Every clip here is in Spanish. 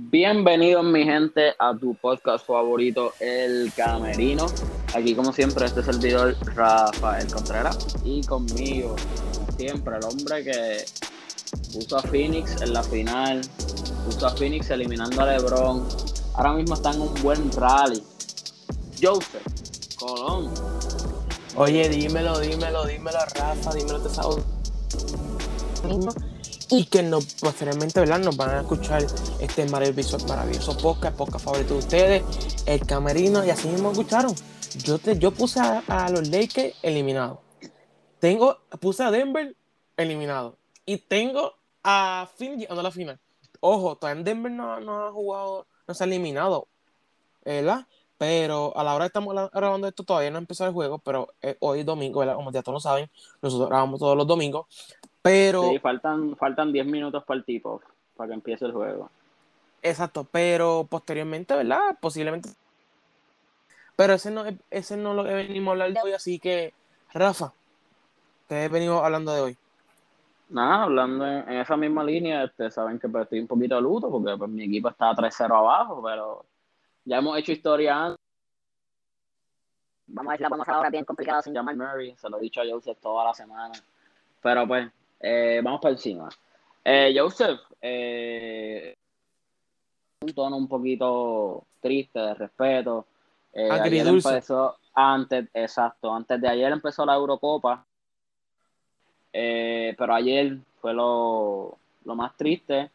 Bienvenidos mi gente a tu podcast favorito, El Camerino. Aquí como siempre este servidor Rafael Contreras y conmigo, como siempre, el hombre que puso a Phoenix en la final, puso a Phoenix eliminando a LeBron. Ahora mismo está en un buen rally. Joseph Colón. Oye, dímelo, dímelo, dímelo, Rafa, dímelo, te y que nos, posteriormente nos van a escuchar este maravilloso, maravilloso podcast, podcast favorito de ustedes, El Camerino, y así mismo escucharon. Yo, te, yo puse a, los Lakers eliminados. Tengo, puse a Denver eliminado. Y tengo a Philly llegando a la final. Ojo, todavía Denver no, no, ha jugado, no se ha eliminado, ¿verdad? Pero a la hora de estamos grabando esto, todavía no ha empezado el juego, pero eh, hoy domingo, ¿verdad? Como ya todos lo saben, nosotros grabamos todos los domingos. Pero. Sí, faltan, faltan 10 minutos para el tipo, para que empiece el juego. Exacto, pero posteriormente, ¿verdad? Posiblemente. Pero ese no, ese no es lo que venimos a hablar de hoy, así que, Rafa, ¿qué venimos hablando de hoy? Nada, hablando en, esa misma línea, este, saben que pues, estoy un poquito de luto porque pues, mi equipo está 3-0 abajo, pero ya hemos hecho historia antes. Vamos a ver si la vamos a ahora bien complicada sin llamar Murray, se lo he dicho a Joseph toda la semana. Pero pues, eh, vamos para encima. Eh, Joseph, eh, un tono un poquito triste de respeto. Eh, ayer empezó, antes, exacto, antes de ayer empezó la Eurocopa. pero ayer fue lo, más triste.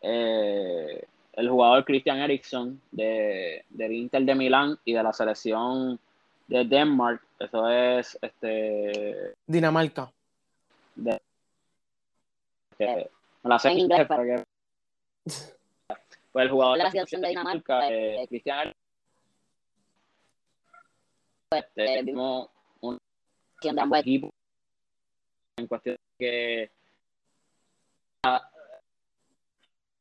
el jugador Christian Eriksen de, del Inter de Milán y de la selección de Denmark, eso es este Dinamarca. De, me la sé en inglés que. Pues el jugador de la selección de Dinamarca, eh, Cristian pues, eh, vimos un de ambos equipos en cuestión de que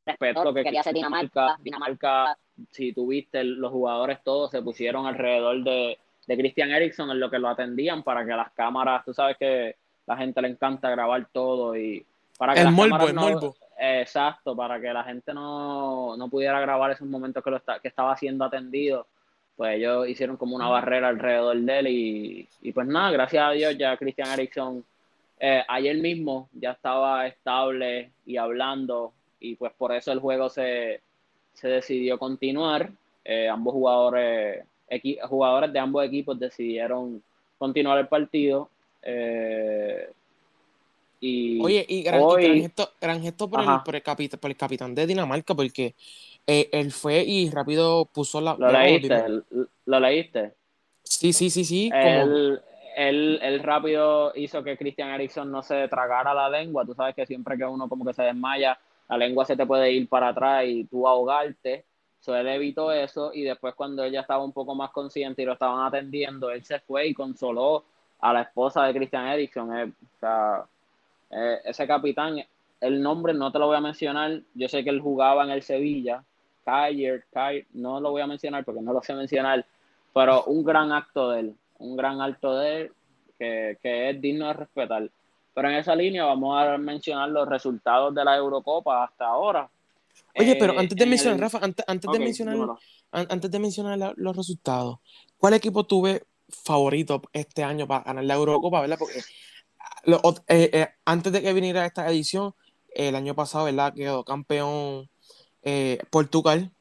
respecto a lo que quería hacer Dinamarca, Dinamarca, si tuviste los jugadores todos se pusieron alrededor de, de Christian Eriksen en lo que lo atendían para que las cámaras, tú sabes que la gente le encanta grabar todo y para que el morbo, el morbo. Exacto, para que la gente no, pudiera grabar esos momentos que, lo que estaba siendo atendido. Pues ellos hicieron como una barrera alrededor de él y, pues nada, gracias a Dios ya Christian Eriksen eh, ayer mismo ya estaba estable y hablando y pues por eso el juego se, decidió continuar. Eh, ambos jugadores, jugadores de ambos equipos decidieron continuar el partido. Eh, Oye, y gran, gesto, por, el, capitán, de Dinamarca, porque eh, él fue y rápido puso la. ¿Lo leíste? ¿Lo leíste? Sí, sí, sí, sí. Él, él, rápido hizo que Christian Eriksen no se tragara la lengua. Tú sabes que siempre que uno como que se desmaya, la lengua se te puede ir para atrás y tú ahogarte. So, él evitó eso y después cuando ella estaba un poco más consciente y lo estaban atendiendo, él se fue y consoló a la esposa de Christian Eriksen. Eh, o sea, eh, ese capitán, el nombre no te lo voy a mencionar, yo sé que él jugaba en el Sevilla, Kyer, Kyer, no lo voy a mencionar porque no lo sé mencionar, pero un gran acto de él, un gran acto de él que, es digno de respetar. Pero en esa línea vamos a mencionar los resultados de la Eurocopa hasta ahora. Oye, pero antes de mencionar, Rafa, antes, de mencionar, antes de mencionar los resultados, ¿cuál equipo tuve favorito este año para ganar la Eurocopa, verdad? Porque eh, eh, antes de que viniera esta edición, el año pasado, ¿verdad? Quedó campeón eh, Portugal,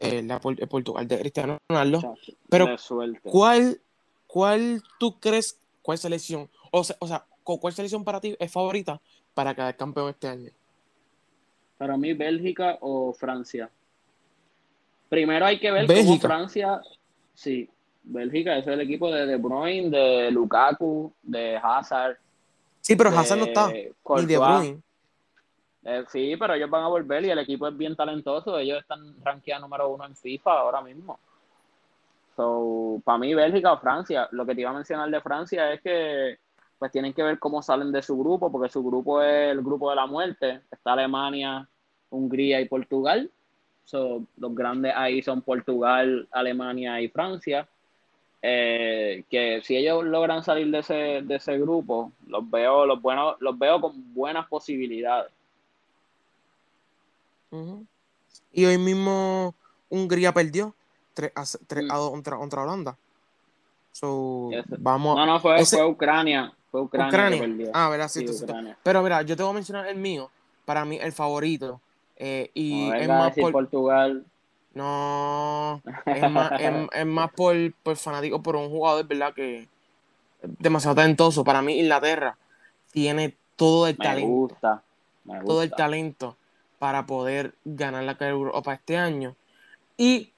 la, Portugal de Cristiano Ronaldo. Pero, ¿cuál, ¿cuál tú crees, cuál selección, o sea, o sea, cuál selección para ti es favorita para quedar campeón este año? Para mí, Bélgica o Francia. Primero hay que ver cómo Francia, sí, Bélgica, ese es el equipo de De Bruyne, de Lukaku, de Hazard, Sí, pero Hazard no está. Ni de Bruyne. Eh, sí, pero ellos van a volver y el equipo es bien talentoso. Ellos están rankeados número uno en FIFA ahora mismo. So, para mí, Bélgica o Francia. Lo que te iba a mencionar de Francia es que pues tienen que ver cómo salen de su grupo, porque su grupo es el grupo de la muerte. Está Alemania, Hungría y Portugal. So, los grandes ahí son Portugal, Alemania y Francia. Eh, que si ellos logran salir de ese, de ese grupo, los veo, los buenos, los veo con buenas posibilidades. Y hoy mismo Hungría perdió 3 a, 3 a 2 contra, contra Holanda. So, vamos. No, no, fue, fue Ucrania. Fue Ucrania. Ucrania. Que perdió. Ah, verdad, sí, Sí. Pero mira, yo te voy a mencionar el mío. Para mí, el favorito. eh, y No es más por. Portugal. No, es más, es, es más por, por fanático, por un jugador, ¿verdad? Que es demasiado talentoso. Para mí, Inglaterra tiene todo el Me talento, gusta. Me gusta. todo el talento para poder ganar la Europa este año. Y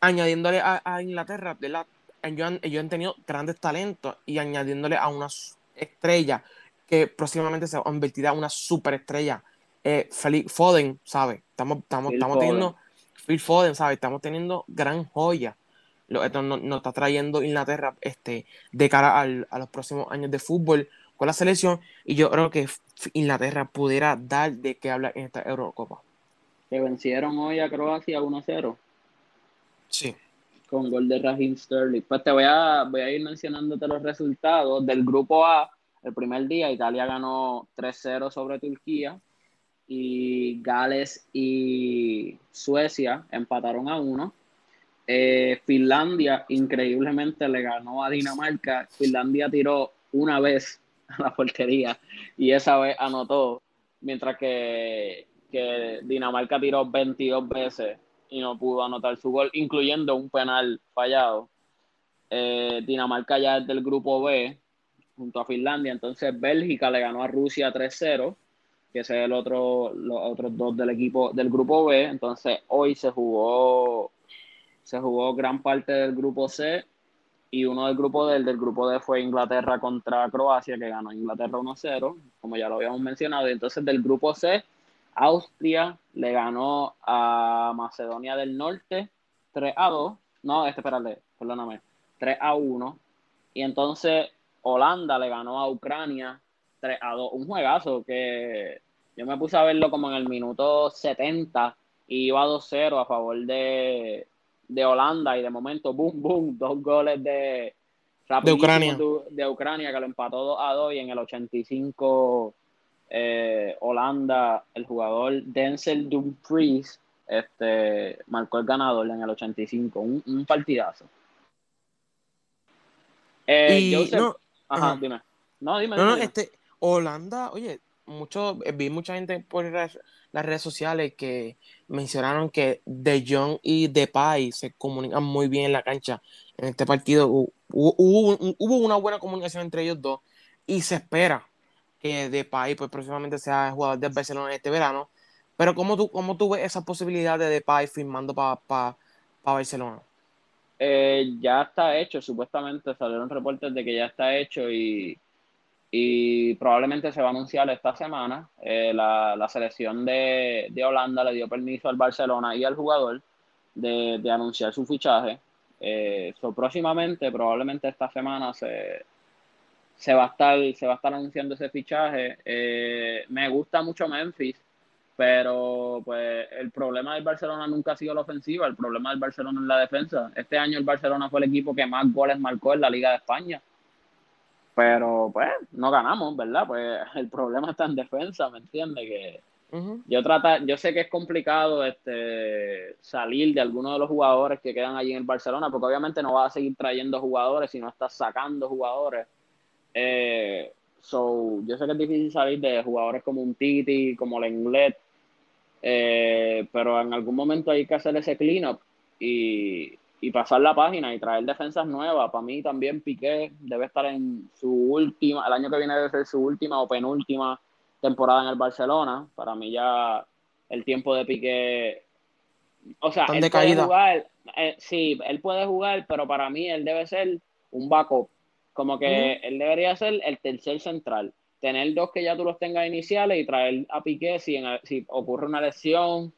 añadiéndole a, a Inglaterra, ¿verdad? Ellos han, ellos han tenido grandes talentos y añadiéndole a una estrella que próximamente se convertirá en una superestrella. Eh, Felix Foden, ¿sabes? Estamos, estamos, estamos teniendo Phil Foden, ¿sabes? Estamos teniendo gran joya. Esto nos, nos está trayendo Inglaterra este, de cara al- a los próximos años de fútbol con la selección. Y yo creo que Inglaterra pudiera dar de qué hablar en esta Eurocopa. Que vencieron hoy a Croacia 1-0 Sí. con gol de Raheem Sterling. Pues te voy a, voy a ir mencionándote los resultados del grupo A. El primer día Italia ganó 3-0 sobre Turquía y Gales y Suecia empataron a 1. Eh, Finlandia increíblemente le ganó a Dinamarca. Finlandia tiró una vez a la portería y esa vez anotó, mientras que, que Dinamarca tiró 22 veces y no pudo anotar su gol, incluyendo un penal fallado. Eh, Dinamarca ya es del grupo B junto a Finlandia, entonces Bélgica le ganó a Rusia 3-0, que es el otro, los otros dos del equipo del grupo B, entonces hoy se jugó se jugó gran parte del grupo C y uno del grupo D, el del grupo D fue Inglaterra contra Croacia, que ganó Inglaterra 1-0, como ya lo habíamos mencionado, y entonces del grupo C Austria le ganó a Macedonia del Norte 3 a 2. No, este, espérate, perdóname. 3 a 1. Y entonces Holanda le ganó a Ucrania 3 a 2. Un juegazo que yo me puse a verlo como en el minuto 70 y iba 2-0 a favor de, de Holanda. Y de momento, boom, boom, dos goles de, rapidísimos Ucrania. De, de Ucrania que lo empató 2 a 2 y en el 85 eh, Holanda, el jugador Denzel Dumfries este, marcó el ganador en el 85, un, un partidazo. Eh, y Joseph- no, ajá, ajá. dime. No, dime. No, no, dime. este, Holanda, oye, mucho, eh, vi mucha gente por las, redes sociales que mencionaron que De Jong y Depay se comunican muy bien en la cancha. En este partido hu- hubo, hubo, un- hubo una buena comunicación entre ellos dos y se espera que Depay pues próximamente sea jugador del Barcelona este verano. Pero ¿cómo tú, cómo tú ves esa posibilidad de Depay firmando para pa, pa Barcelona? Eh, ya está hecho, supuestamente salieron reportes de que ya está hecho y, y probablemente se va a anunciar esta semana. Eh, la, la selección de, de Holanda le dio permiso al Barcelona y al jugador de, de anunciar su fichaje. Eh, próximamente, probablemente esta semana se, se va a estar, se va a estar anunciando ese fichaje. Eh, me gusta mucho Memphis, pero pues el problema del Barcelona nunca ha sido la ofensiva, el problema del Barcelona es la defensa. Este año el Barcelona fue el equipo que más goles marcó en la Liga de España. Pero pues no ganamos, ¿verdad? Pues el problema está en defensa, ¿me entiendes? Que yo trata, yo sé que es complicado este salir de algunos de los jugadores que quedan allí en el Barcelona, porque obviamente no vas a seguir trayendo jugadores si no estás sacando jugadores. Eh, so, yo sé que es difícil salir de jugadores como un Titi, como Lenglet, eh, pero en algún momento hay que hacer ese cleanup y, y pasar la página y traer defensas nuevas. Para mí también Piqué debe estar en su última, el año que viene debe ser su última o penúltima temporada en el Barcelona. Para mí ya el tiempo de Piqué, o sea, él de puede jugar, eh, sí, él puede jugar, pero para mí él debe ser un backup. Como que él debería ser el tercer central. Tener dos que ya tú los tengas iniciales y traer a Piqué si, en- si ocurre una lesión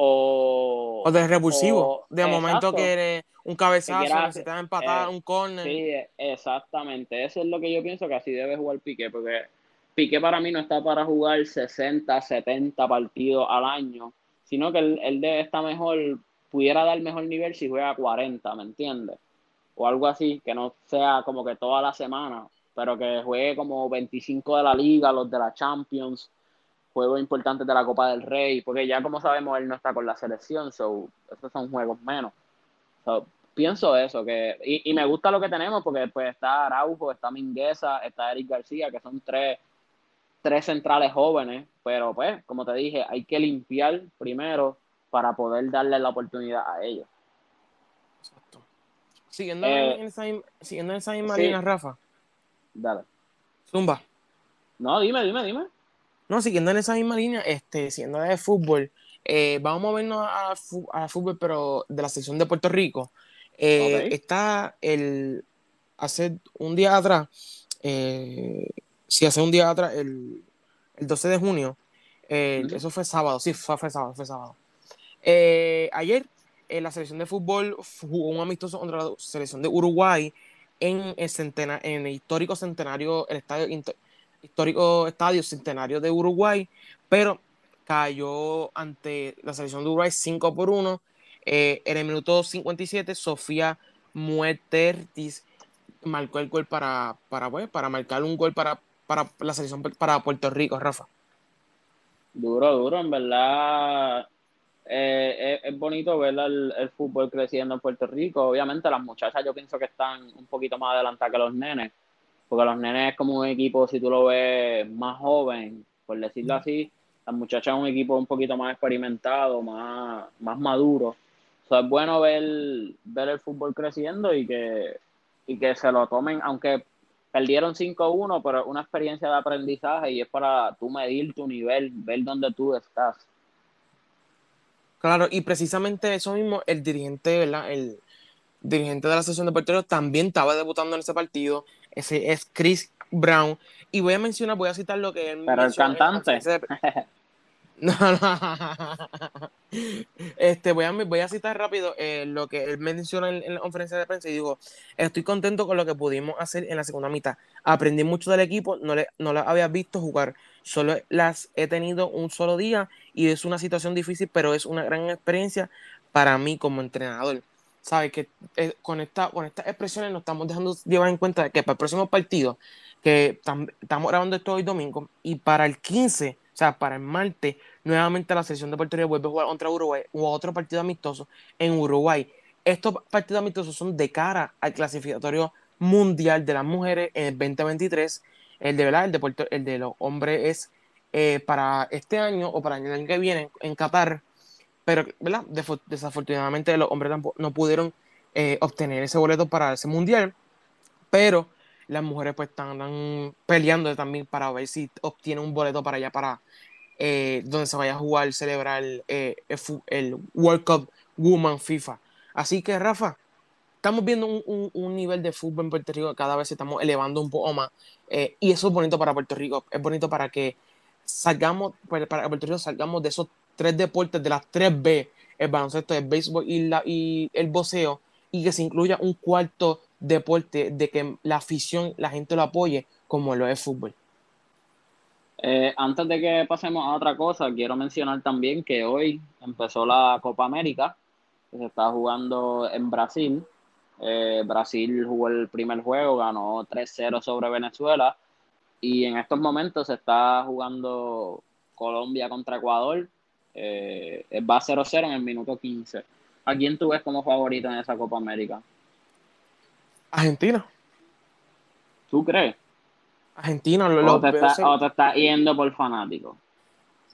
o... O de revulsivo. o- de momento que eres un cabezazo, quieras- necesitas empatar, eh, un corner. Sí, exactamente. Eso es lo que yo pienso que así debe jugar Piqué, porque Piqué para mí no está para jugar 60, 70 partidos al año, sino que él, él debe estar mejor, pudiera dar mejor nivel si juega 40, ¿me entiendes? O algo así, que no sea como que toda la semana, pero que juegue como 25 de la liga, los de la Champions, juegos importantes de la Copa del Rey, porque ya como sabemos él no está con la selección, so, esos son juegos menos. pienso eso, que, y, y, me gusta lo que tenemos, porque pues está Araujo, está Mingueza, está Eric García, que son tres, tres centrales jóvenes, pero pues, como te dije, hay que limpiar primero para poder darle la oportunidad a ellos. Exacto. Siguiendo, en, esa, siguiendo en esa misma línea, Rafa. Dale. Zumba. No, dime, dime, dime. No, siguiendo en esa misma línea, este, siguiendo de fútbol, eh, vamos a movernos a, a, fútbol, pero de la sección de Puerto Rico. Eh, está el. Hace un día atrás, eh, sí, hace un día atrás, el, el 12 de junio, eso fue sábado, sí, fue, fue sábado, fue sábado. ayer, la selección de fútbol jugó un amistoso contra la selección de Uruguay en el, centena, en el histórico centenario, el estadio histórico estadio centenario de Uruguay, pero cayó ante la selección de Uruguay 5 por 1. Eh, en el minuto 57, Sofía Muertertis marcó el gol para, para, pues, para marcar un gol para, para la selección para Puerto Rico, Rafa. Duro, duro, en verdad. Eh, es, bonito ver el, el, fútbol creciendo en Puerto Rico. Obviamente, las muchachas yo pienso que están un poquito más adelantadas que los nenes porque los nenes es como un equipo, si tú lo ves más joven, por decirlo así, las muchachas es un equipo un poquito más experimentado, más, más maduro. O sea, es bueno ver, ver el fútbol creciendo y que, y que se lo tomen, aunque perdieron 5-1, pero es una experiencia de aprendizaje y es para tú medir tu nivel, ver dónde tú estás. Claro, y precisamente eso mismo, el dirigente, ¿verdad? El dirigente de la sesión de porteros también estaba debutando en ese partido ese es Chris Brown. Y voy a mencionar, voy a citar lo que él Pero el cantante. No, no. Este, voy, a, voy a citar rápido eh, lo que él menciona en, la conferencia de prensa y digo, estoy contento con lo que pudimos hacer en la segunda mitad. Aprendí mucho del equipo, no le, no las había visto jugar, solo las he tenido un solo día y es una situación difícil, pero es una gran experiencia para mí como entrenador. ¿Sabes? Que eh, con, esta, con estas expresiones nos estamos dejando llevar en cuenta que para el próximo partido, que estamos grabando esto hoy domingo, y para el 15, o sea, para el martes, nuevamente la selección de Puerto Rico vuelve a jugar contra Uruguay o otro partido amistoso en Uruguay. Estos partidos amistosos son de cara al clasificatorio mundial de las mujeres en el 2023. El de verdad, el de, el de los hombres es eh, para este año o para el año que viene en Qatar pero ¿verdad? desafortunadamente los hombres no pudieron eh, obtener ese boleto para ese mundial, pero las mujeres pues están, peleando también para ver si obtienen un boleto para allá, para eh, donde se vaya a jugar, celebrar eh, el, World Cup Woman FIFA. Así que Rafa, estamos viendo un, nivel de fútbol en Puerto Rico cada vez estamos elevando un poco más. y eso es bonito para Puerto Rico. Es bonito para que salgamos, para que Puerto Rico salgamos de esos tres deportes de las tres B, el baloncesto, el béisbol y, la, y el boxeo, y que se incluya un cuarto deporte de que la afición, la gente lo apoye, como lo es fútbol. Eh, antes de que pasemos a otra cosa, quiero mencionar también que hoy empezó la Copa América, que se está jugando en Brasil. Eh, Brasil jugó el primer juego, ganó 3-0 sobre Venezuela y en estos momentos se está jugando Colombia contra Ecuador eh, va 0-0 en el minuto 15. ¿A quién tú ves como favorito en esa Copa América? Argentina. ¿Tú crees? Argentina. Lo, o, te está, estás yendo por fanático.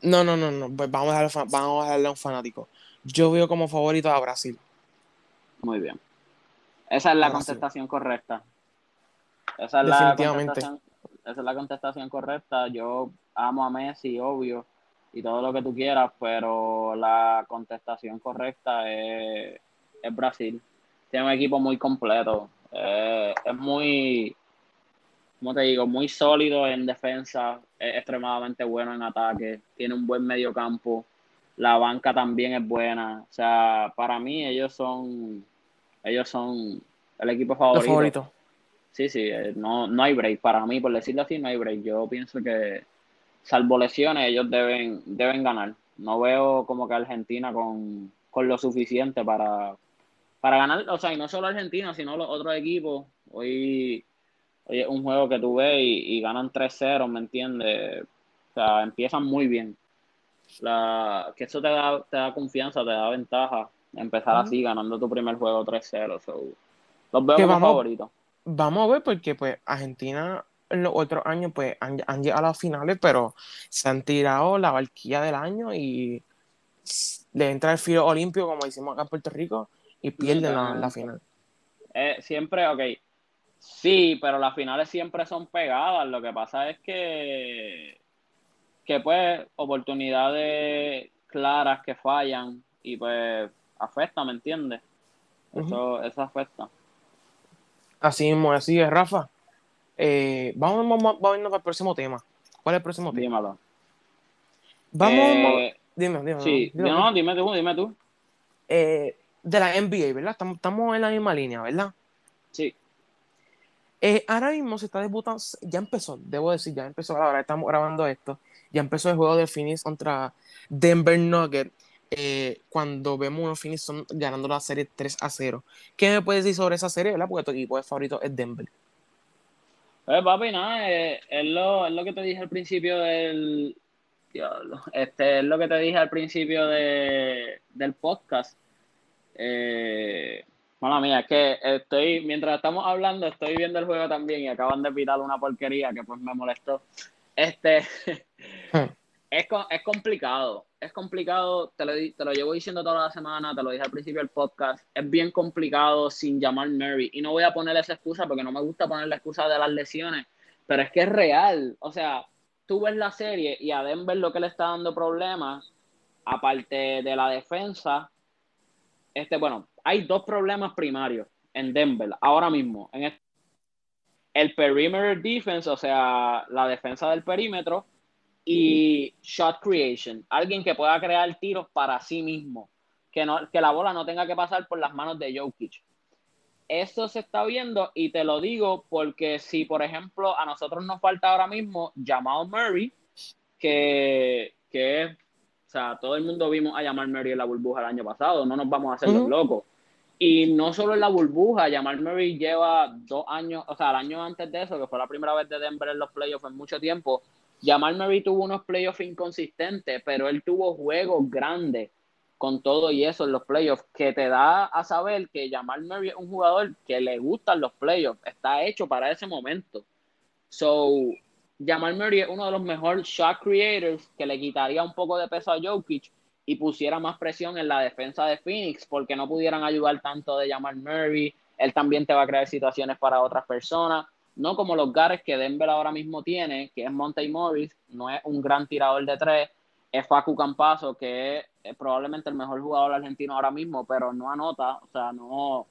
No, no, no, no. Pues vamos, a darle, vamos a darle a un fanático. Yo veo como favorito a Brasil. Muy bien. Esa es la contestación correcta. Esa es La contestación, esa es la contestación correcta. Yo amo a Messi, obvio y todo lo que tú quieras, pero la contestación correcta es, Brasil. Tiene un equipo muy completo. Eh, es muy, como te digo, muy sólido en defensa, es extremadamente bueno en ataque, tiene un buen medio campo, la banca también es buena. O sea, para mí ellos son, ellos son el equipo favorito. favorito. Sí, sí, eh, no, no hay break. Para mí, por decirlo así, no hay break. Yo pienso que salvo lesiones, ellos deben, deben ganar. No veo como que Argentina con, lo suficiente para, para ganar, o sea, y no solo Argentina, sino los otros equipos. Hoy, hoy es un juego que tú ves y, ganan 3-0, ¿me entiendes? sea, empiezan muy bien. La, que eso te da, te da confianza, te da ventaja. Empezar así, ganando tu primer juego 3-0. los veo como favoritos. Vamos a ver, porque pues Argentina en los otros años pues han, llegado a las finales, pero se han tirado la barquilla del año y le entra el filo olimpio, como decimos acá en Puerto Rico, y pierden la, final. Eh, siempre, ok. Sí, pero las finales siempre son pegadas. Lo que pasa es que, que pues, oportunidades claras que fallan y pues afecta, ¿me entiendes? Eso, eso afecta. Así mismo, así es, Rafa. Eh, vamos, vamos, vamos, para el próximo tema. ¿Cuál es el próximo tema? Dímelo. Vamos. Eh, dime, dime. Sí, dime, no, dime tú, dime tú. Eh, de la NBA, ¿verdad? Estamos, estamos, en la misma línea, ¿verdad? Sí. Eh, ahora mismo se está debutando, ya empezó, debo decir, ya empezó, ahora estamos grabando esto, ya empezó el juego de Phoenix contra Denver Nuggets. Eh, cuando vemos unos Phoenix son ganando la serie 3 a 0. ¿Qué me puedes decir sobre esa serie, verdad? Porque tu equipo favorito es Denver. Pues papi, nada, eh, es, lo, es, lo, que te dije al principio del. Diablo, este, es lo que te dije al principio de, del podcast. Eh, bueno, mía, es que estoy, mientras estamos hablando, estoy viendo el juego también y acaban de pitar una porquería que pues me molestó. Este, hmm. es, es complicado, es complicado, te lo, te lo llevo diciendo toda la semana, te lo dije al principio del podcast, es bien complicado sin llamar Mary. Y no voy a poner esa excusa porque no me gusta poner la excusa de las lesiones, pero es que es real. O sea, tú ves la serie y a Denver lo que le está dando problemas, aparte de la defensa, este, bueno, hay dos problemas primarios en Denver ahora mismo. En el perimeter defense, o sea, la defensa del perímetro, y shot creation, alguien que pueda crear tiros para sí mismo, que, no, que la bola no tenga que pasar por las manos de Jokic. Eso se está viendo y te lo digo porque si, por ejemplo, a nosotros nos falta ahora mismo Jamal Murray, que, que o sea, todo el mundo vimos a Jamal Murray en la burbuja el año pasado, no nos vamos a hacer los locos. Y no solo en la burbuja, Jamal Murray lleva dos años, o sea, el año antes de eso, que fue la primera vez de Denver en los playoffs en mucho tiempo, Jamal Murray tuvo unos playoffs inconsistentes, pero él tuvo juegos grandes con todo y eso en los playoffs, que te da a saber que Jamal Murray es un jugador que le gustan los playoffs, está hecho para ese momento. So, Jamal Murray es uno de los mejores shot creators que le quitaría un poco de peso a Jokic y pusiera más presión en la defensa de Phoenix porque no pudieran ayudar tanto de Jamal Murray. Él también te va a crear situaciones para otras personas no como los gares que Denver ahora mismo tiene, que es Monte Morris, no es un gran tirador de tres, es Facu Campazo, que es, probablemente el mejor jugador argentino ahora mismo, pero no anota, o sea, no,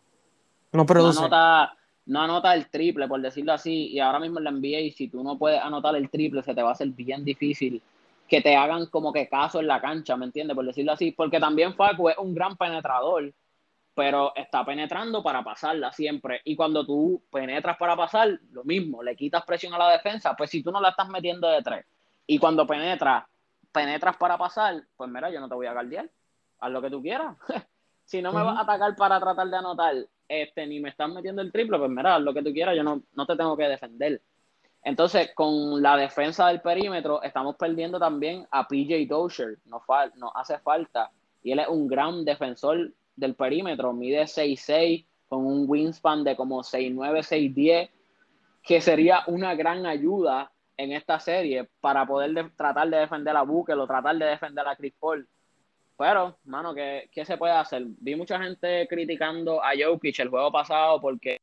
no, produce. no anota, no anota el triple, por decirlo así, y ahora mismo en la NBA, si tú no puedes anotar el triple, se te va a hacer bien difícil que te hagan como que caso en la cancha, ¿me entiendes? Por decirlo así, porque también Facu es un gran penetrador, pero está penetrando para pasarla siempre. Y cuando tú penetras para pasar, lo mismo, le quitas presión a la defensa, pues si tú no la estás metiendo de tres, y cuando penetras, penetras para pasar, pues mira, yo no te voy a guardiar, haz lo que tú quieras. si no me vas a atacar para tratar de anotar, este, ni me estás metiendo el triple, pues mira, haz lo que tú quieras, yo no, no te tengo que defender. Entonces, con la defensa del perímetro, estamos perdiendo también a PJ Dozier, nos, nos hace falta, y él es un gran defensor del perímetro, mide 6'6 con un wingspan de como 6'9, 6'10, que sería una gran ayuda en esta serie para poder tratar de defender a Bukel o tratar de defender a Chris Paul. Pero, mano, ¿qué, ¿qué, se puede hacer? Vi mucha gente criticando a Jokic el juego pasado porque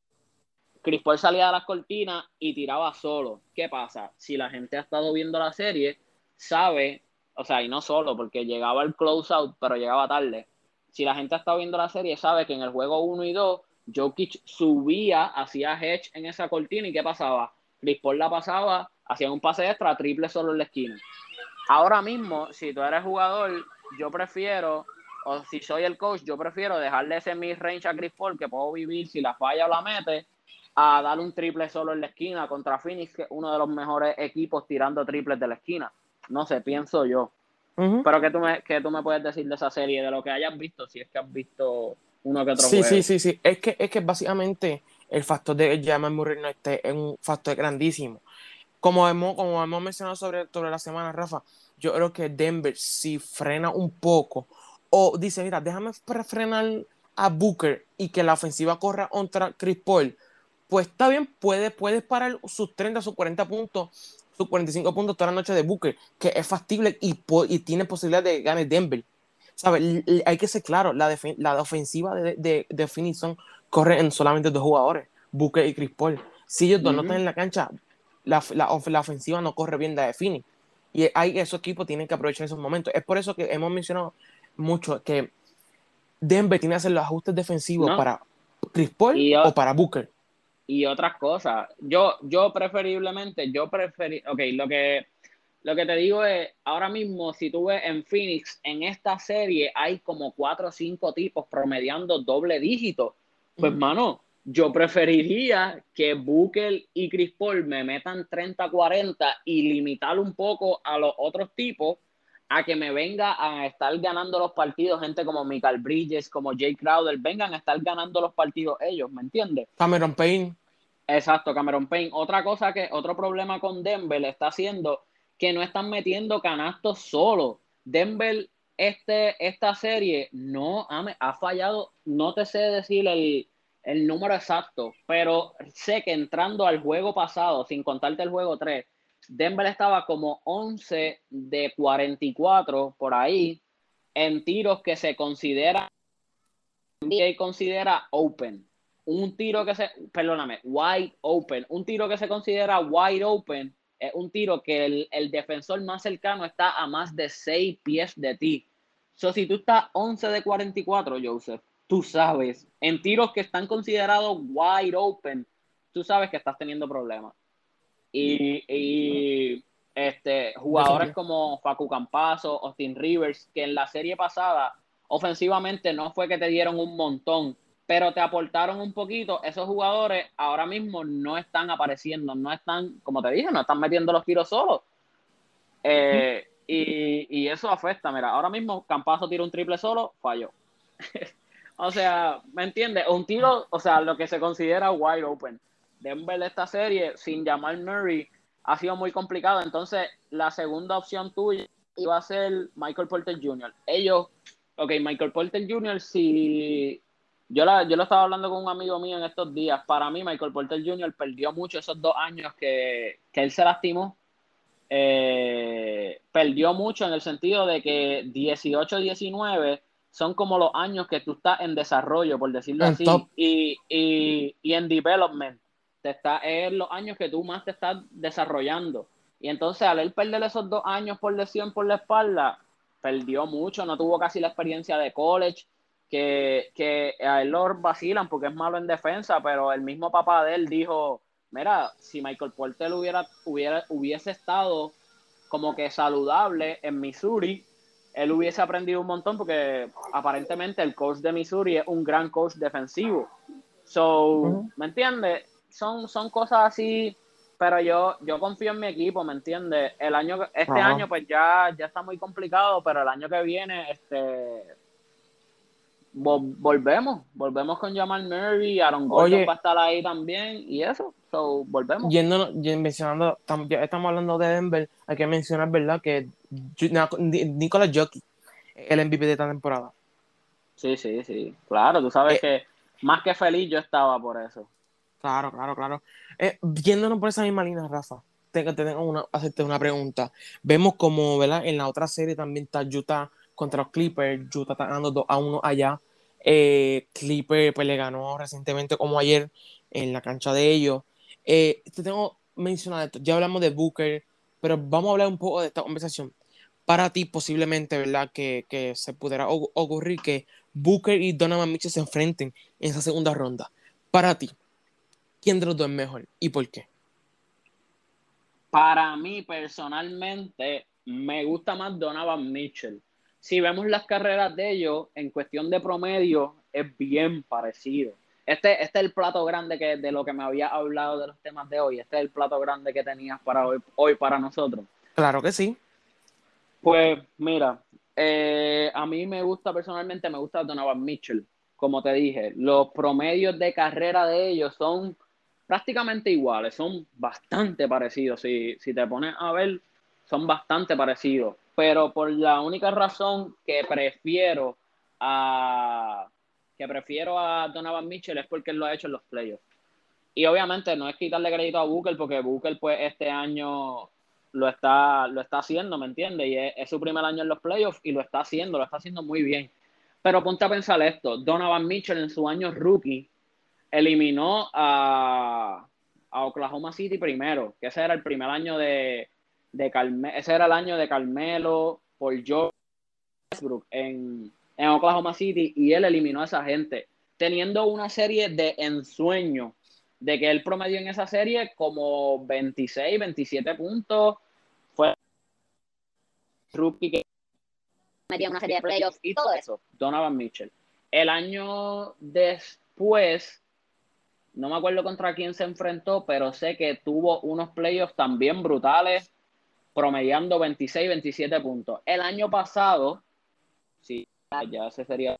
Chris Paul salía de las cortinas y tiraba solo. ¿Qué pasa? Si la gente ha estado viendo la serie, sabe, o sea, y no solo, porque llegaba el close-out, pero llegaba tarde si la gente ha estado viendo la serie, sabe que en el juego 1 y 2, Jokic subía, hacía hedge en esa cortina y ¿qué pasaba? Chris Paul la pasaba, hacía un pase extra, triple solo en la esquina. Ahora mismo, si tú eres jugador, yo prefiero, o si soy el coach, yo prefiero dejarle ese mid-range a Chris Paul, que puedo vivir si la falla o la mete, a dar un triple solo en la esquina contra Phoenix, que es uno de los mejores equipos tirando triples de la esquina. No sé, pienso yo. Pero ¿qué tú, me, ¿qué tú me puedes decir de esa serie, de lo que hayas visto, si es que has visto uno que otro sí, Sí, sí, sí. Es que, es que básicamente el factor de que Jamal Murray no esté es un factor grandísimo. como hemos, como hemos mencionado sobre, sobre la semana, Rafa, yo creo que Denver si frena un poco o dice, mira, déjame frenar a Booker y que la ofensiva corra contra Chris Paul, pues está bien, puede, puedes parar sus 30, sus 40 puntos, sus 45 puntos toda la noche de Booker, que es factible y, y tiene posibilidad de ganar Denver. ¿Sabes? Hay que ser claro, la, la ofensiva de, de, de Phoenix corre en solamente dos jugadores, Booker y Chris Paul. Si ellos dos no están en la cancha, la, la, ofensiva no corre bien de Phoenix. Y hay, esos equipos tienen que aprovechar esos momentos. Es por eso que hemos mencionado mucho que Denver tiene que hacer los ajustes defensivos para Chris Paul o para Booker. Y otras cosas. Yo, yo preferiblemente, yo preferí, ok, lo que, lo que te digo es, ahora mismo, si tú ves en Phoenix, en esta serie hay como cuatro o cinco tipos promediando doble dígito. Pues, mano, yo preferiría que Booker y Chris Paul me metan 30-40 y limitar un poco a los otros tipos a que me venga a estar ganando los partidos gente como Michael Bridges, como Jay Crowder, vengan a estar ganando los partidos ellos, ¿me entiendes? Cameron Payne. Exacto, Cameron Payne. Otra cosa que, otro problema con Denver está haciendo que no están metiendo canastos solo. Denver, este, esta serie no ha, ha fallado, no te sé decir el, el número exacto, pero sé que entrando al juego pasado, sin contarte el juego 3, Denver estaba como 11 de 44 por ahí en tiros que se considera que considera open. Un tiro que se, perdóname, wide open. Un tiro que se considera wide open es un tiro que el, el defensor más cercano está a más de 6 pies de ti. So, si tú estás 11 de 44, Joseph, tú sabes, en tiros que están considerados wide open, tú sabes que estás teniendo problemas. Y, este, jugadores como Facu Campazo, Austin Rivers, que en la serie pasada ofensivamente no fue que te dieron un montón, pero te aportaron un poquito, esos jugadores ahora mismo no están apareciendo, no están, como te dije, no están metiendo los tiros solos. Eh, y, y, eso afecta, mira, ahora mismo Campazo tira un triple solo, falló. o sea, ¿me entiendes? Un tiro, o sea, lo que se considera wide open. Denver de esta serie sin llamar Murray ha sido muy complicado. Entonces, la segunda opción tuya iba a ser Michael Porter Jr. Ellos, ok, Michael Porter Jr., si yo, la, yo lo estaba hablando con un amigo mío en estos días, para mí Michael Porter Jr. perdió mucho esos dos años que, que él se lastimó. Eh, perdió mucho en el sentido de que 18-19 son como los años que tú estás en desarrollo, por decirlo así, y, y, y en development te está, es los años que tú más te estás desarrollando. Y entonces al él perder esos dos años por lesión por la espalda, perdió mucho, no tuvo casi la experiencia de college, que, que a él lo vacilan porque es malo en defensa, pero el mismo papá de él dijo, mira, si Michael Porter hubiera, hubiera, hubiese estado como que saludable en Missouri, él hubiese aprendido un montón porque aparentemente el coach de Missouri es un gran coach defensivo. So, ¿me entiendes? Son, son cosas así, pero yo, yo confío en mi equipo, ¿me entiendes? El año, este año pues ya, ya está muy complicado, pero el año que viene, este volvemos, volvemos con Jamal Murray, Aaron Gordon va a estar ahí también, y eso, so, volvemos. Yendo, mencionando, estamos hablando de Denver, hay que mencionar, ¿verdad? Que Nicolas Jockey, el MVP de esta temporada. Sí, sí, sí, claro, tú sabes eh, que más que feliz yo estaba por eso. Claro, claro, claro. Eh, por esa misma línea, Rafa, tengo, tengo una, hacerte una pregunta. Vemos como, ¿verdad? En la otra serie también está Utah contra los Clippers. Utah está ganando 2 a 1 allá. Eh, Clipper pues, le ganó recientemente, como ayer, en la cancha de ellos. Eh, te tengo mencionado esto. Ya hablamos de Booker, pero vamos a hablar un poco de esta conversación. Para ti, posiblemente, ¿verdad? Que, que se pudiera ocurrir que Booker y Donovan Mitchell se enfrenten en esa segunda ronda. Para ti, ¿quién de los dos es mejor y por qué? Para mí, personalmente, me gusta más Donovan Mitchell. Si vemos las carreras de ellos, en cuestión de promedio, es bien parecido. Este, este es el plato grande que, de lo que me había hablado de los temas de hoy. Este es el plato grande que tenías para hoy, hoy para nosotros. Claro que sí. Pues mira, eh, a mí me gusta personalmente, me gusta Donovan Mitchell. Como te dije, los promedios de carrera de ellos son prácticamente iguales, son bastante parecidos. Si, si te pones a ver, son bastante parecidos. Pero por la única razón que prefiero a que prefiero a Donovan Mitchell es porque él lo ha hecho en los playoffs. Y obviamente no es quitarle crédito a Booker, porque Booker pues este año lo está, lo está haciendo, ¿me entiendes? Y es, su primer año en los playoffs y lo está haciendo, lo está haciendo muy bien. Pero ponte a pensar esto, Donovan Mitchell en su año rookie eliminó a, Oklahoma City primero, que ese era el primer año de, de ese era el año de Carmelo por George Westbrook en, en Oklahoma City y él eliminó a esa gente, teniendo una serie de ensueño de que él promedió en esa serie como 26, 27 puntos. Fue rookie que metió una serie de playoffs y todo eso. Donovan Mitchell. El año después, no me acuerdo contra quién se enfrentó, pero sé que tuvo unos playoffs también brutales, promediando 26, 27 puntos. El año pasado, sí, ya ese sería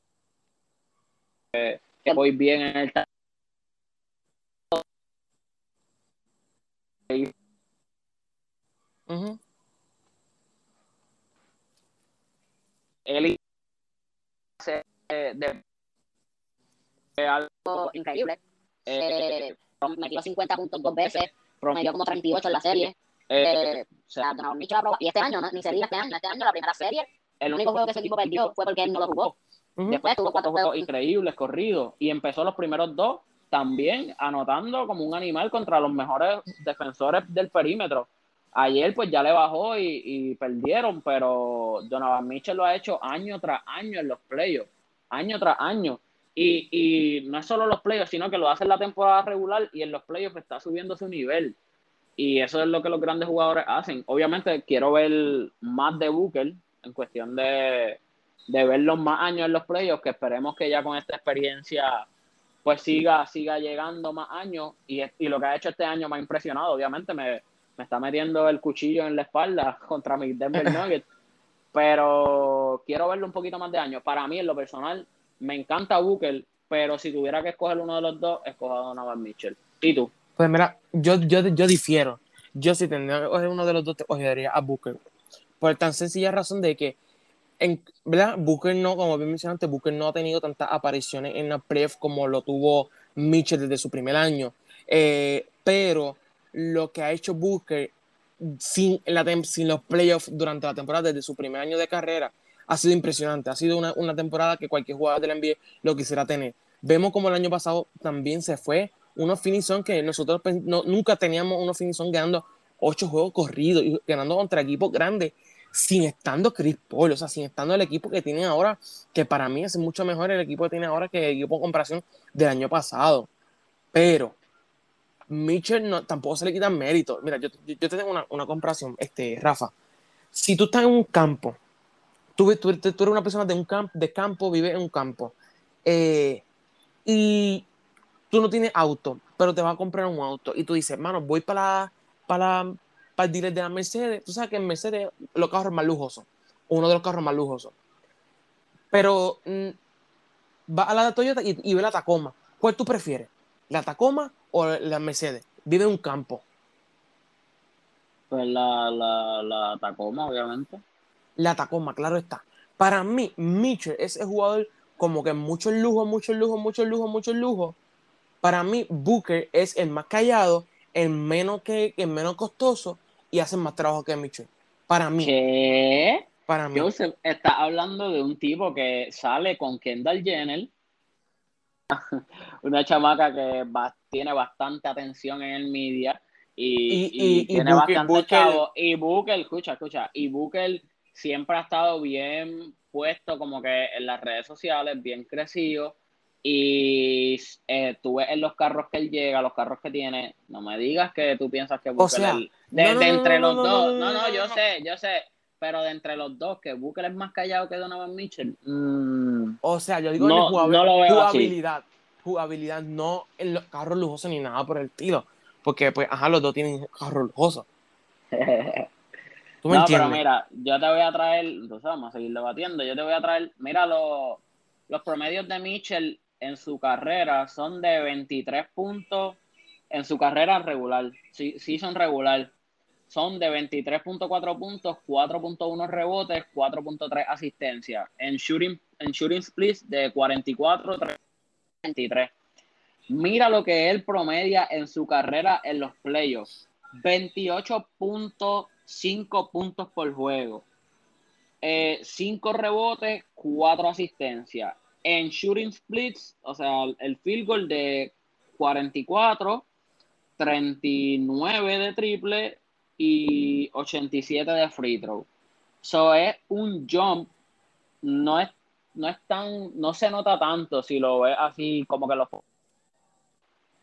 que voy bien en el Él de, de algo increíble. Eh, metió 50 puntos dos veces, promedió como 38 en la serie. Eh, o sea, no, y este año, ni se diga este año, este año la primera serie, el único juego que ese equipo perdió fue porque él no lo jugó. Después tuvo cuatro juegos increíbles corridos y empezó los primeros dos también anotando como un animal contra los mejores defensores del perímetro. Ayer pues ya le bajó y, perdieron, pero Donovan Mitchell lo ha hecho año tras año en los playoffs, año tras año. Y, y no es solo los playoffs, sino que lo hace en la temporada regular y en los playoffs está subiendo su nivel. Y eso es lo que los grandes jugadores hacen. Obviamente quiero ver más de Booker en cuestión de, de verlos más años en los playoffs, que esperemos que ya con esta experiencia pues siga, siga llegando más años y, y lo que ha hecho este año me ha impresionado, obviamente me, me está metiendo el cuchillo en la espalda contra mi Denver Nuggets, pero quiero verlo un poquito más de años. Para mí, en lo personal, me encanta Booker, pero si tuviera que escoger uno de los dos, escojo a Donovan Mitchell. ¿Y tú? Pues mira, yo, yo, yo difiero. Yo si tendría que coger uno de los dos, te cogería a Booker. Por tan sencilla razón de que en, ¿verdad? Booker no, como bien mencionaste, Booker no ha tenido tantas apariciones en la playoff como lo tuvo Mitchell desde su primer año. Eh, pero lo que ha hecho Booker sin, la, sin los playoffs durante la temporada, desde su primer año de carrera, ha sido impresionante. Ha sido una, una temporada que cualquier jugador de la NBA lo quisiera tener. Vemos como el año pasado también se fue unos finison que nosotros nunca teníamos unos finison ganando ocho juegos corridos y ganando contra equipos grandes sin estando Chris Paul, o sea, sin estando el equipo que tienen ahora, que para mí es mucho mejor el equipo que tiene ahora que el equipo en comparación del año pasado. Pero Mitchell no, tampoco se le quita mérito. Mira, yo, yo, te tengo una, una, comparación, este, Rafa. Si tú estás en un campo, tú, eres una persona de un campo, de campo, vives en un campo, eh, y tú no tienes auto, pero te vas a comprar un auto, y tú dices, hermano, voy para para para el dealer de la Mercedes. Tú sabes que en Mercedes los carros más lujosos, uno de los carros más lujosos. Pero mm, va a la Toyota y, ve la Tacoma. ¿Cuál tú prefieres? ¿La Tacoma o la Mercedes? Vive en un campo. Pues la, la, la Tacoma, obviamente. La Tacoma, claro está. Para mí, Mitchell es el jugador como que mucho lujo, mucho lujo, mucho lujo, mucho lujo. Para mí, Booker es el más callado, el menos, que, el menos costoso y hacen más trabajo que Mitchell. Para mí. ¿Qué? Para mí. Joseph, está hablando de un tipo que sale con Kendall Jenner, una chamaca que tiene bastante atención en el media y, tiene bastante chavo. Y Booker, escucha, escucha, y Booker siempre ha estado bien puesto como que en las redes sociales, bien crecido y eh, tú ves en los carros que él llega, los carros que tiene, no me digas que tú piensas que Booker de, entre los dos, no, no, yo sé, yo sé, pero de entre los dos, que Booker es más callado que Donovan Mitchell. Mm, o sea, yo digo no, jugabilidad, jugabilidad, no en los carros lujosos ni nada por el estilo, porque pues, ajá, los dos tienen carros lujosos. ¿Tú me no, pero mira, yo te voy a traer, entonces vamos a seguir debatiendo, yo te voy a traer, mira los, los promedios de Mitchell en su carrera son de 23 puntos, en su carrera regular, season regular, son de 23.4 puntos, 4.1 rebotes, 4.3 asistencias. En shooting, en shooting splits de 44, 33. Mira lo que él promedia en su carrera en los playoffs. 28.5 puntos por juego. 5 eh, rebotes, 4 asistencias. En shooting splits, o sea, el field goal de 44, 39 de triple y 87 de free throw. So es un jump, no es, no es tan, no se nota tanto si lo ves así como que lo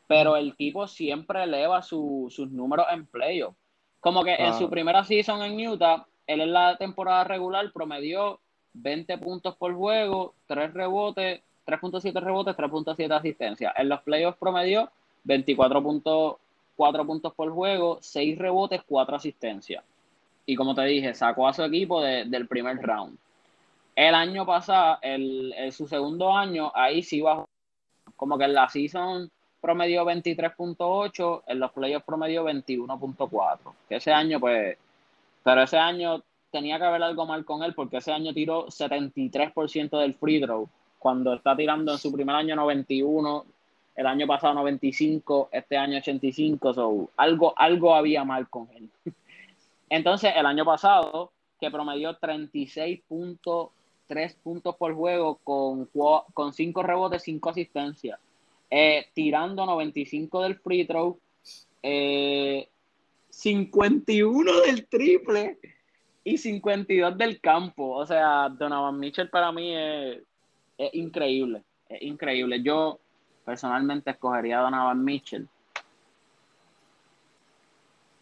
pero el tipo siempre eleva sus números en playoff. Como que en su primera season en Utah, él en la temporada regular promedió 20 puntos por juego, 3 rebotes, 3.7 rebotes, 3.7 asistencias. En los playoffs promedió 24.4 puntos por juego, 6 rebotes, 4 asistencias. Y como te dije, sacó a su equipo del primer round. El año pasado, el, su segundo año, ahí sí bajó. Como que en la season promedió 23.8, en los playoffs promedió 21.4. Que ese año, pues, pero ese año tenía que haber algo mal con él porque ese año tiró 73% del free throw, cuando está tirando en su primer año 91, el año pasado 95, este año 85, so, algo, algo había mal con él. Entonces, el año pasado, que promedió 36.3 puntos por juego con, con 5 rebotes, 5 asistencias, eh, tirando 95 del free throw, 51 eh, del triple y 52 del campo. O sea, Donovan Mitchell para mí es, increíble. Es increíble. Yo personalmente escogería a Donovan Mitchell.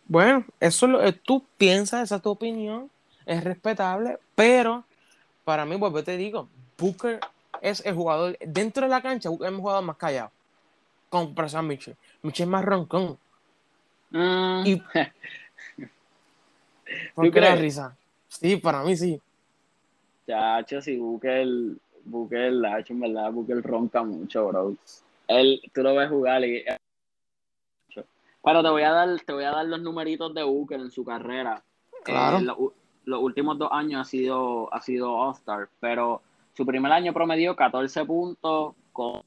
Bueno, eso lo, tú piensas, esa es tu opinión, es respetable, pero para mí, pues te digo, Booker es el jugador, dentro de la cancha, es el jugador más callado, con a Mitchell. Mitchell es más roncón. Mm. Y, ¿Por qué la risa? Sí, para mí sí. Chacho, si Booker, Booker, Lacho, en verdad, Booker ronca mucho, bro. Él, tú lo ves jugar y... Pero te voy a dar, te voy a dar los numeritos de Booker en su carrera. Claro. Eh, los últimos dos años ha sido, ha sido All-Star, pero su primer año promedió 14 puntos con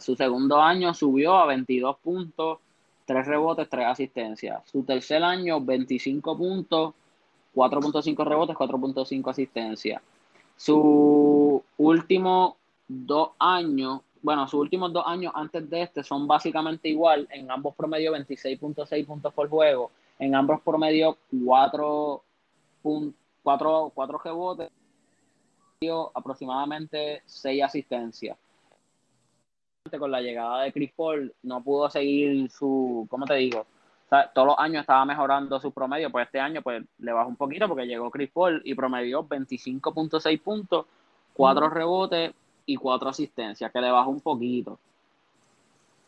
Su segundo año subió a 22 puntos 3 rebotes, 3 asistencias. Su tercer año, 25 puntos, 4.5 rebotes, 4.5 asistencias. Su último dos años, bueno, sus últimos dos años antes de este son básicamente igual. En ambos promedio 26.6 puntos por juego. En ambos promedio 4, 4, 4 rebotes, aproximadamente 6 asistencias con la llegada de Chris Paul no pudo seguir su, ¿cómo te digo? todos los años estaba mejorando su promedio, pues este año pues le bajó un poquito porque llegó Chris Paul y promedió 25.6 puntos, 4 rebotes y 4 asistencias, que le bajó un poquito.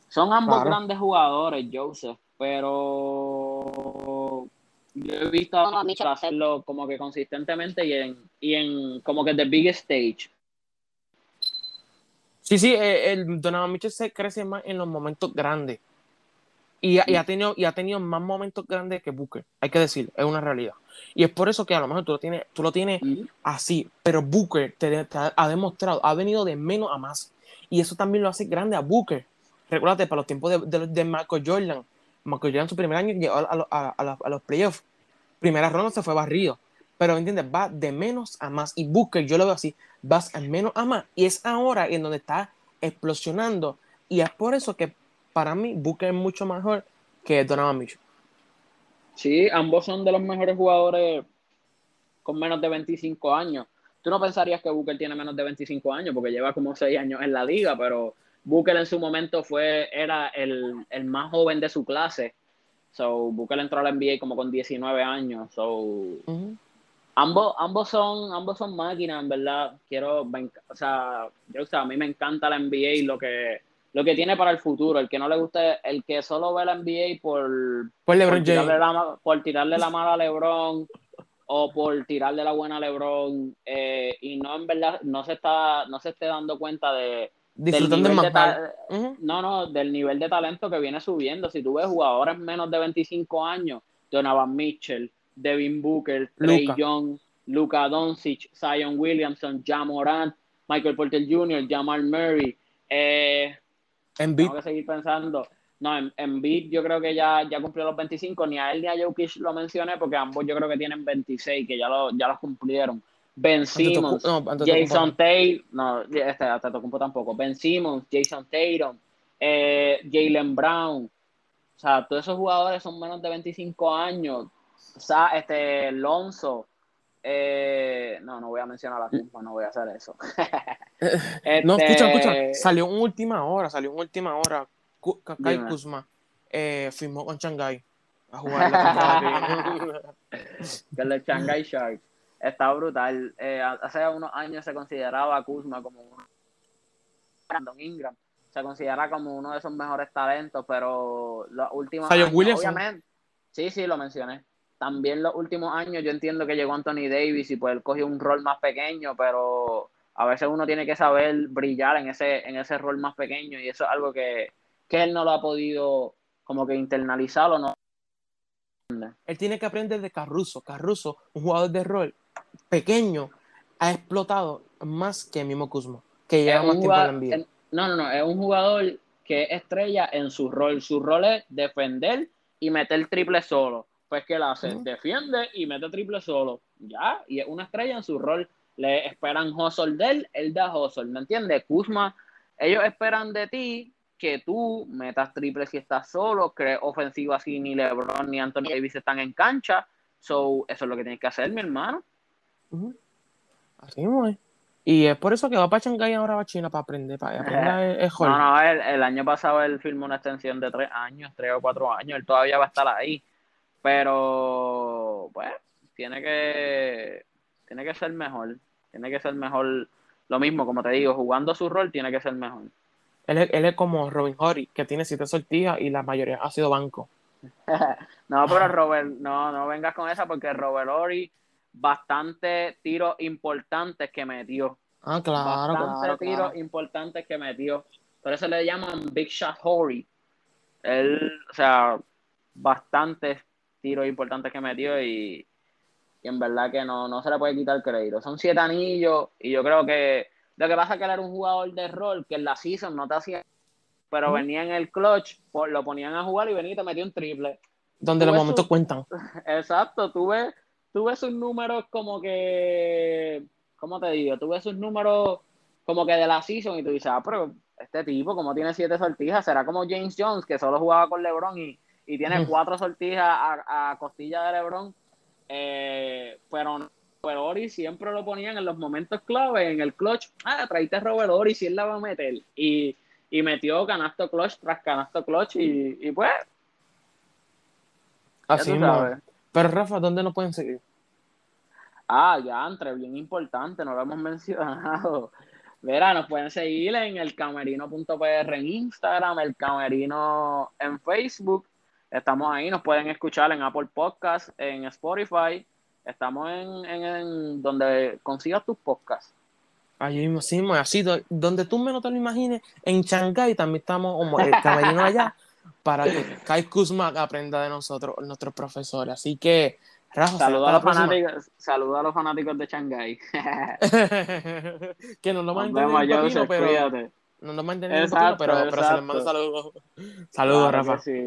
Son ambos grandes jugadores, Joseph, pero yo he visto a hacerlo como que consistentemente y en, y en como que the big stage. Sí, sí, eh, el Donovan Mitchell se crece más en los momentos grandes. Y, ha tenido, y ha tenido más momentos grandes que Booker, hay que decir, es una realidad. Y es por eso que a lo mejor tú lo tienes, tú lo tienes así, pero Booker te, ha demostrado, ha venido de menos a más. Y eso también lo hace grande a Booker. Recuérdate, para los tiempos de, de, Marco Jordan, Marco Jordan su primer año llegó a, los playoffs. Primera ronda se fue barrido. Pero, ¿me entiendes? Va de menos a más. Y Booker, yo lo veo así, vas de menos a más. Y es ahora en donde está explosionando. Y es por eso que para mí Booker es mucho mejor que Donovan Mitchell. Sí, ambos son de los mejores jugadores con menos de 25 años. Tú no pensarías que Booker tiene menos de 25 años porque lleva como 6 años en la liga, pero Booker en su momento fue, era el, el más joven de su clase. So, Booker entró a la NBA como con 19 años. So, ambos, ambos son, ambos son máquinas, en verdad. Quiero, o sea, yo, o sea, a mí me encanta la NBA y lo que, lo que tiene para el futuro. El que no le guste, el que solo ve la NBA por, por, tirarle, la, por tirarle la mala a LeBron o por tirarle la buena a LeBron eh, y no en verdad no se está no se esté dando cuenta de, Disfrutando nivel más de mal. ta- Ujú. No, no, del nivel de talento que viene subiendo. Si tú ves jugadores menos de 25 años, Donovan Mitchell, Devin Booker, Trey. Young, Luka Doncic, Zion Williamson, Ja Morant, Michael Porter Jr., Jamal Murray. Eh, Embiid. tengo que seguir pensando. No, en, Embiid yo creo que ya, ya cumplió los 25. Ni a él ni a Jokic lo mencioné porque ambos yo creo que tienen 26, que ya, lo, ya los cumplieron. Ben Simmons, no, Jason. Tatum, no, este Antetokounmpo tampoco. Ben Simmons, Jason Tatum, eh, Jalen Brown. O sea, todos esos jugadores son menos de 25 años. O sea, este, Lonzo. eh, no, no voy a mencionar a Kuzma, no voy a hacer eso. No, Este, escucha, escucha. Salió en última hora, salió en última hora. Ku- Ka- Kai Dime. Kuzma eh, firmó con Shanghai a jugar la de Shanghai Sharks está brutal. Eh, hace unos años se consideraba a Kuzma como un Brandon Ingram. Se considera como uno de esos mejores talentos, pero últimos Zion años, Williamson. obviamente, sí, sí, lo mencioné. También los últimos años yo entiendo que llegó Anthony Davis y pues él cogió un rol más pequeño, pero a veces uno tiene que saber brillar en ese, en ese rol más pequeño y eso es algo que, que él no lo ha podido como que internalizar o no. Él tiene que aprender de Caruso. Caruso, un jugador de rol pequeño, ha explotado más que el mismo Kuzma, que lleva más tiempo en la no, no, no, es un jugador que es estrella en su rol. Su rol es defender y meter triple solo. Pues, ¿qué él hace? Defiende y mete triple solo. Ya, y es una estrella en su rol. Le esperan hustle de él, él da hustle, ¿me entiendes? Kuzma, ellos esperan de ti que tú metas triple si estás solo, crees ofensiva si ni LeBron ni Anthony Davis están en cancha. So, eso es lo que tienes que hacer, mi hermano. Así es. Y es por eso que va para Shanghai ahora va a China para aprender, para aprender el, el. No, no, el, el año pasado él firmó una extensión de tres años, tres o cuatro años, él todavía va a estar ahí. Pero, pues, tiene que, tiene que ser mejor, tiene que ser mejor, lo mismo, como te digo, jugando su rol tiene que ser mejor. Él, es, él es como Robin Hood, que tiene siete sortijas y la mayoría ha sido banco. No, pero Robert, no, no vengas con esa porque Robert Ori, bastante tiros importantes que metió. Ah, claro, bastante claro. tiros claro. importantes que metió. Por eso le llaman Big Shot Horry. Él, o sea, bastantes tiros importantes que metió y, y en verdad que no, no se le puede quitar crédito. Son siete anillos y yo creo que lo que pasa es que él era un jugador de rol que en la season no te hacía, pero venía en el clutch, pues, lo ponían a jugar y venía y te metió un triple. Donde los momentos su- cuentan. Exacto, tú ves, tú ves sus números como que, ¿cómo te digo? Tú ves sus números como que de la season y tú dices, ah, pero este tipo, como tiene siete sortijas, será como James Jones, que solo jugaba con LeBron y, y tiene cuatro sortijas a, a costilla de LeBron. Eh, pero Robert Ori siempre lo ponían en los momentos clave, en el clutch. Ah, traíste a Robert Ori, si él la va a meter. Y, y metió canasto clutch tras canasto clutch y, y pues, Así sabes. Pero Rafa, ¿dónde nos pueden seguir? Ah, ya, entre bien importante, no lo hemos mencionado. Verá, nos pueden seguir en el camerino.pr en Instagram, el camerino en Facebook. Estamos ahí, nos pueden escuchar en Apple Podcast, en Spotify. Estamos en, en, en donde consigas tus podcasts. Allí mismo, sí, así, do- donde tú menos te lo imagines, en Shanghai también estamos como el camerino allá, para que Kai Kuzma aprenda de nosotros, nuestros profesores. Así que, Rafa, Saludos hasta a, los fanáticos, saludos a los fanáticos de Shanghai. que no nos van a Nos vemos, un pepino, Joseph, pero cuídate. no nos pero, pero se les manda saludos. Saludos, Claro Rafa. sí.